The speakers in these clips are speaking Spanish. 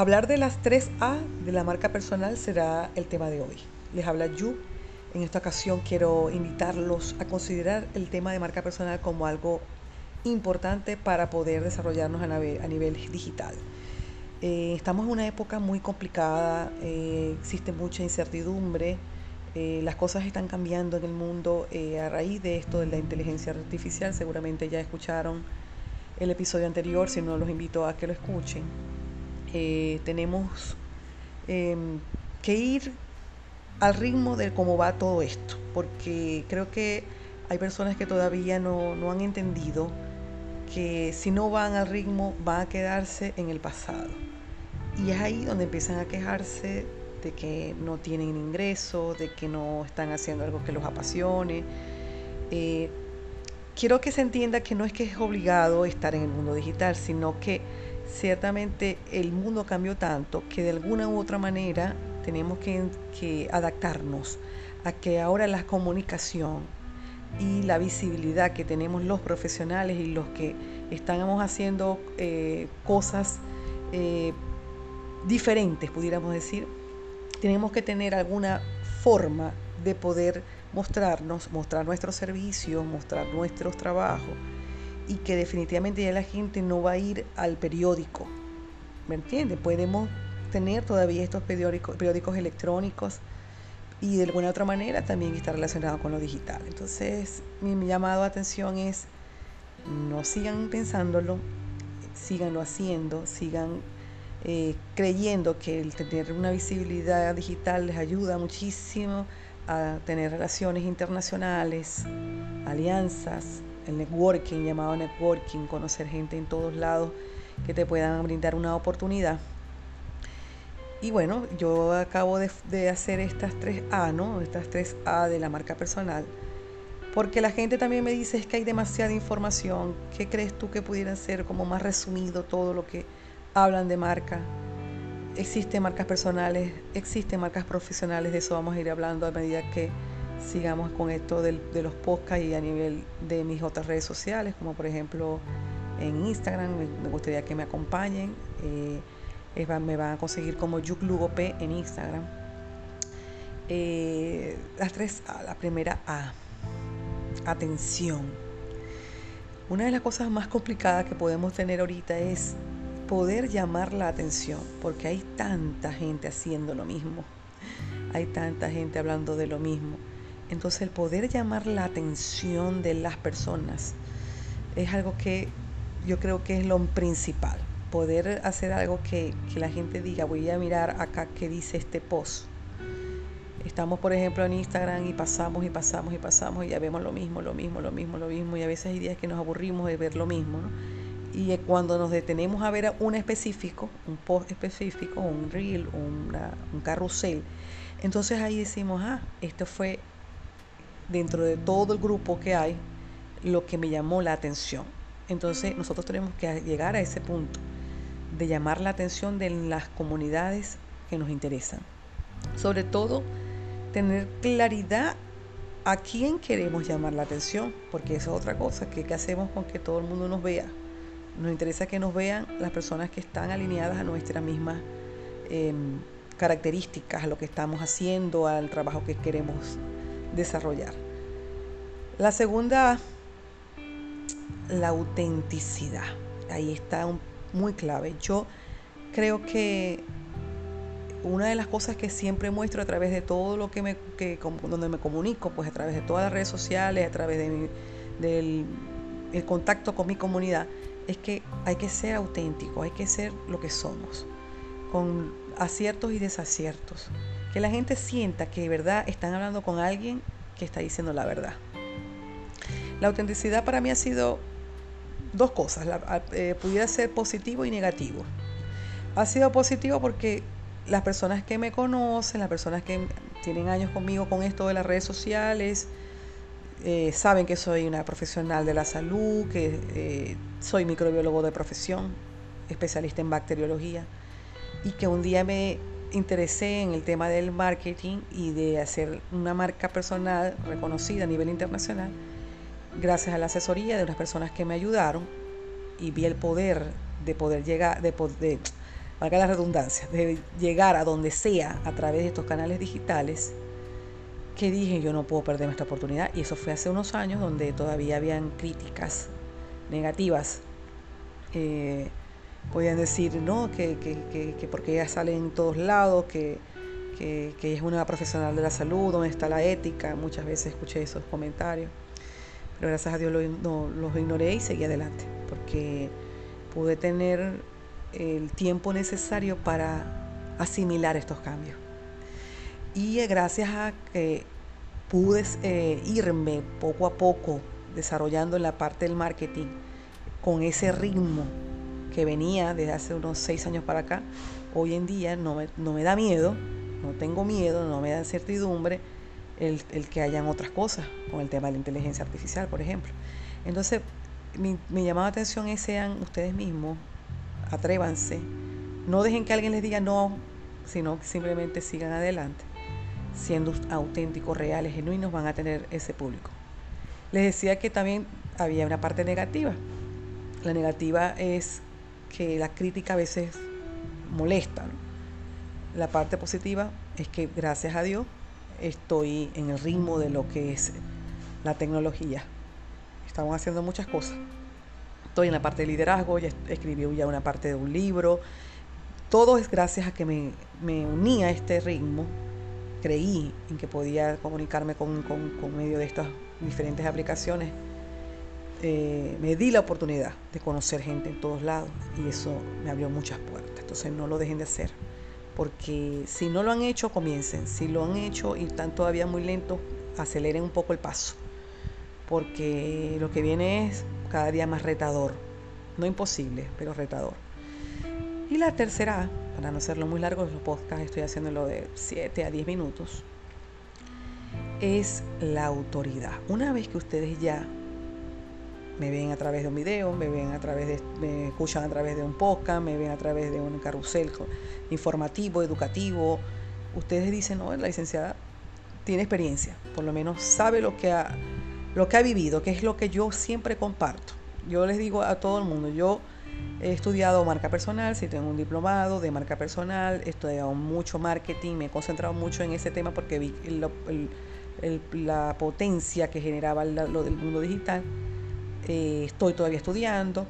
Hablar de las 3A de la marca personal será el tema de hoy. Les habla Yu. En esta ocasión quiero invitarlos a considerar el tema de marca personal como algo importante para poder desarrollarnos a nivel, digital. Eh, estamos en una época muy complicada, eh, existe mucha incertidumbre, eh, las cosas están cambiando en el mundo a raíz de esto de la inteligencia artificial. Seguramente ya escucharon el episodio anterior, si no los invito a que lo escuchen. Eh, tenemos em, que ir al ritmo de cómo va todo esto, porque creo que hay personas que todavía no, no han entendido que si no van al ritmo van a quedarse en el pasado. Y es ahí donde empiezan a quejarse de que no tienen ingresos, de que no están haciendo algo que los apasione. Eh, quiero que se entienda que no es que es obligado estar en el mundo digital, sino que ciertamente el mundo cambió tanto que de alguna u otra manera tenemos que, adaptarnos a que ahora la comunicación y la visibilidad que tenemos los profesionales y los que estamos haciendo eh, cosas eh, diferentes, pudiéramos decir, tenemos que tener alguna forma de poder mostrarnos, mostrar nuestros servicios, mostrar nuestros trabajos y que definitivamente ya la gente no va a ir al periódico. ¿Me entiendes? Podemos tener todavía estos periódicos, periódicos electrónicos y de alguna otra manera también está relacionado con lo digital. Entonces, mi llamado a atención es no sigan pensándolo, síganlo haciendo, sigan eh, creyendo que el tener una visibilidad digital les ayuda muchísimo a tener relaciones internacionales, alianzas, el networking, llamado networking, conocer gente en todos lados que te puedan brindar una oportunidad. Y bueno, yo acabo de, hacer estas tres A, ¿no? Estas tres A de la marca personal. Porque la gente también me dice es que hay demasiada información. ¿Qué crees tú que pudiera ser como más resumido todo lo que hablan de marca? Existen marcas personales, existen marcas profesionales, de eso vamos a ir hablando a medida que sigamos con esto de, los podcasts y a nivel de mis otras redes sociales, como por ejemplo en Instagram, me, gustaría que me acompañen. Eh, me van a conseguir como P en Instagram. Eh, las tres A, la primera A, atención. Una de las cosas más complicadas que podemos tener ahorita es poder llamar la atención, porque hay tanta gente haciendo lo mismo, hay tanta gente hablando de lo mismo. Entonces el poder llamar la atención de las personas es algo que yo creo que es lo principal. Poder hacer algo que, la gente diga, voy a mirar acá qué dice este post. Estamos, por ejemplo, en Instagram y pasamos y pasamos y pasamos y ya vemos lo mismo, lo mismo, lo mismo, lo mismo. Y a veces hay días que nos aburrimos de ver lo mismo. Y cuando nos detenemos a ver un específico, un post específico, un reel, un carrusel, entonces ahí decimos, ah, esto fue dentro de todo el grupo que hay lo que me llamó la atención. Entonces nosotros tenemos que llegar a ese punto de llamar la atención de las comunidades que nos interesan. Sobre todo, tener claridad a quién queremos llamar la atención, porque eso es otra cosa, que hacemos con que todo el mundo nos vea. Nos interesa que nos vean las personas que están alineadas a nuestras mismas em, características, a lo que estamos haciendo, al trabajo que queremos desarrollar. La segunda, la autenticidad. Ahí está muy clave. Yo creo que una de las cosas que siempre muestro a través de todo lo que me, que, donde me comunico, pues a través de todas las redes sociales, a través de del el contacto con mi comunidad, es que hay que ser auténtico, hay que ser lo que somos, con aciertos y desaciertos. Que la gente sienta que de verdad están hablando con alguien que está diciendo la verdad. La autenticidad para mí ha sido dos cosas, eh, pudiera ser positivo y negativo. Ha sido positivo porque las personas que me conocen, las personas que tienen años conmigo con esto de las redes sociales, eh, saben que soy una profesional de la salud, que eh, soy microbiólogo de profesión, especialista en bacteriología, y que un día me interesé en el tema del marketing y de hacer una marca personal reconocida a nivel internacional gracias a la asesoría de unas personas que me ayudaron y vi el poder de poder llegar, de, valga la redundancia, de llegar a donde sea a través de estos canales digitales, que dije yo no puedo perder esta oportunidad. Y eso fue hace unos años donde todavía habían críticas negativas. Eh, podían decir, no, que, que, que, porque ella sale en todos lados, que, que, es una profesional de la salud, donde está la ética. Muchas veces escuché esos comentarios. Pero gracias a Dios los ignoré y seguí adelante, porque pude tener el tiempo necesario para asimilar estos cambios. Y gracias a que pude eh, irme poco a poco desarrollando en la parte del marketing con ese ritmo que venía desde hace unos seis años para acá, hoy en día no me, no me da miedo, no tengo miedo, no me da incertidumbre el, el, que hayan otras cosas, con el tema de la inteligencia artificial, por ejemplo. Entonces, mi, mi llamado de atención es sean ustedes mismos, atrévanse, no dejen que alguien les diga no, sino que simplemente sigan adelante. Siendo auténticos, reales, genuinos, van a tener ese público. Les decía que también había una parte negativa. La negativa es que la crítica a veces molesta. La parte positiva es que gracias a Dios estoy en el ritmo de lo que es la tecnología. Estamos haciendo muchas cosas. Estoy en la parte de liderazgo, ya escribí ya una parte de un libro. Todo es gracias a que me, me uní a este ritmo. Creí en que podía comunicarme con, con, con medio de estas diferentes aplicaciones eh, me di la oportunidad de conocer gente en todos lados y eso me abrió muchas puertas. Entonces no lo dejen de hacer, porque si no lo han hecho, comiencen. Si lo han hecho y están todavía muy lentos, aceleren un poco el paso, porque lo que viene es cada día más retador. No imposible, pero retador. Y la tercera, para no hacerlo muy largo, los podcasts estoy haciéndolo de 7 a 10 minutos, es la autoridad. Una vez que ustedes ya me ven a través de un video, me ven a través de, me escuchan a través de un podcast, me ven a través de un carrusel informativo, educativo. Ustedes dicen, no, la licenciada tiene experiencia, por lo menos sabe lo que ha, lo que ha vivido, que es lo que yo siempre comparto. Yo les digo a todo el mundo, yo he estudiado marca personal, si tengo un diplomado de marca personal, he estudiado mucho marketing, me he concentrado mucho en ese tema porque vi la potencia que generaba lo del mundo digital estoy todavía estudiando,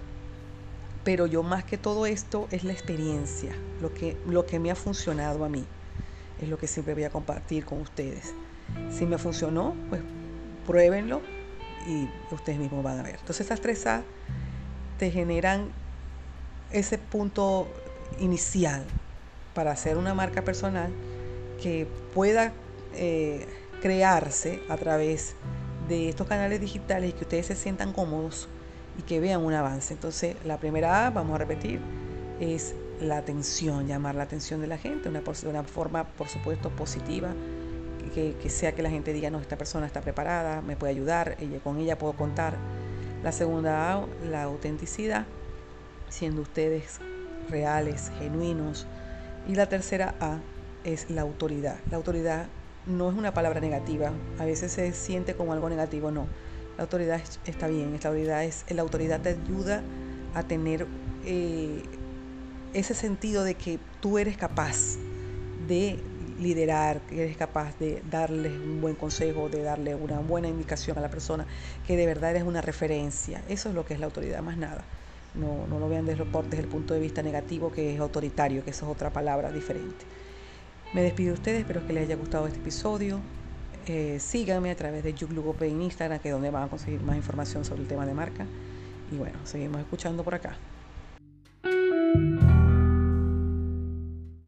pero yo más que todo esto es la experiencia, lo que, lo que me ha funcionado a mí, es lo que siempre voy a compartir con ustedes. Si me funcionó, pues pruébenlo y ustedes mismos van a ver. Entonces esas tres A te generan ese punto inicial para hacer una marca personal que pueda eh, crearse a través de estos canales digitales y que ustedes se sientan cómodos y que vean un avance. Entonces, la primera A, vamos a repetir, es la atención, llamar la atención de la gente, una, de una forma, por supuesto, positiva, que, que, sea que la gente diga, no, esta persona está preparada, me puede ayudar, ella, con ella puedo contar. La segunda A, la autenticidad, siendo ustedes reales, genuinos. Y la tercera A es la autoridad. La autoridad no es una palabra negativa, a veces se siente como algo negativo, no. La autoridad está bien, la autoridad, es, la autoridad te ayuda a tener eh, ese sentido de que tú eres capaz de liderar, que eres capaz de darle un buen consejo, de darle una buena indicación a la persona, que de verdad eres una referencia. Eso es lo que es la autoridad, más nada. No, no lo vean desde, desde el punto de vista negativo, que es autoritario, que eso es otra palabra diferente. Me despido de ustedes, espero que les haya gustado este episodio. Eh, síganme a través de Yuglugope en Instagram, que es donde van a conseguir más información sobre el tema de marca. Y bueno, seguimos escuchando por acá.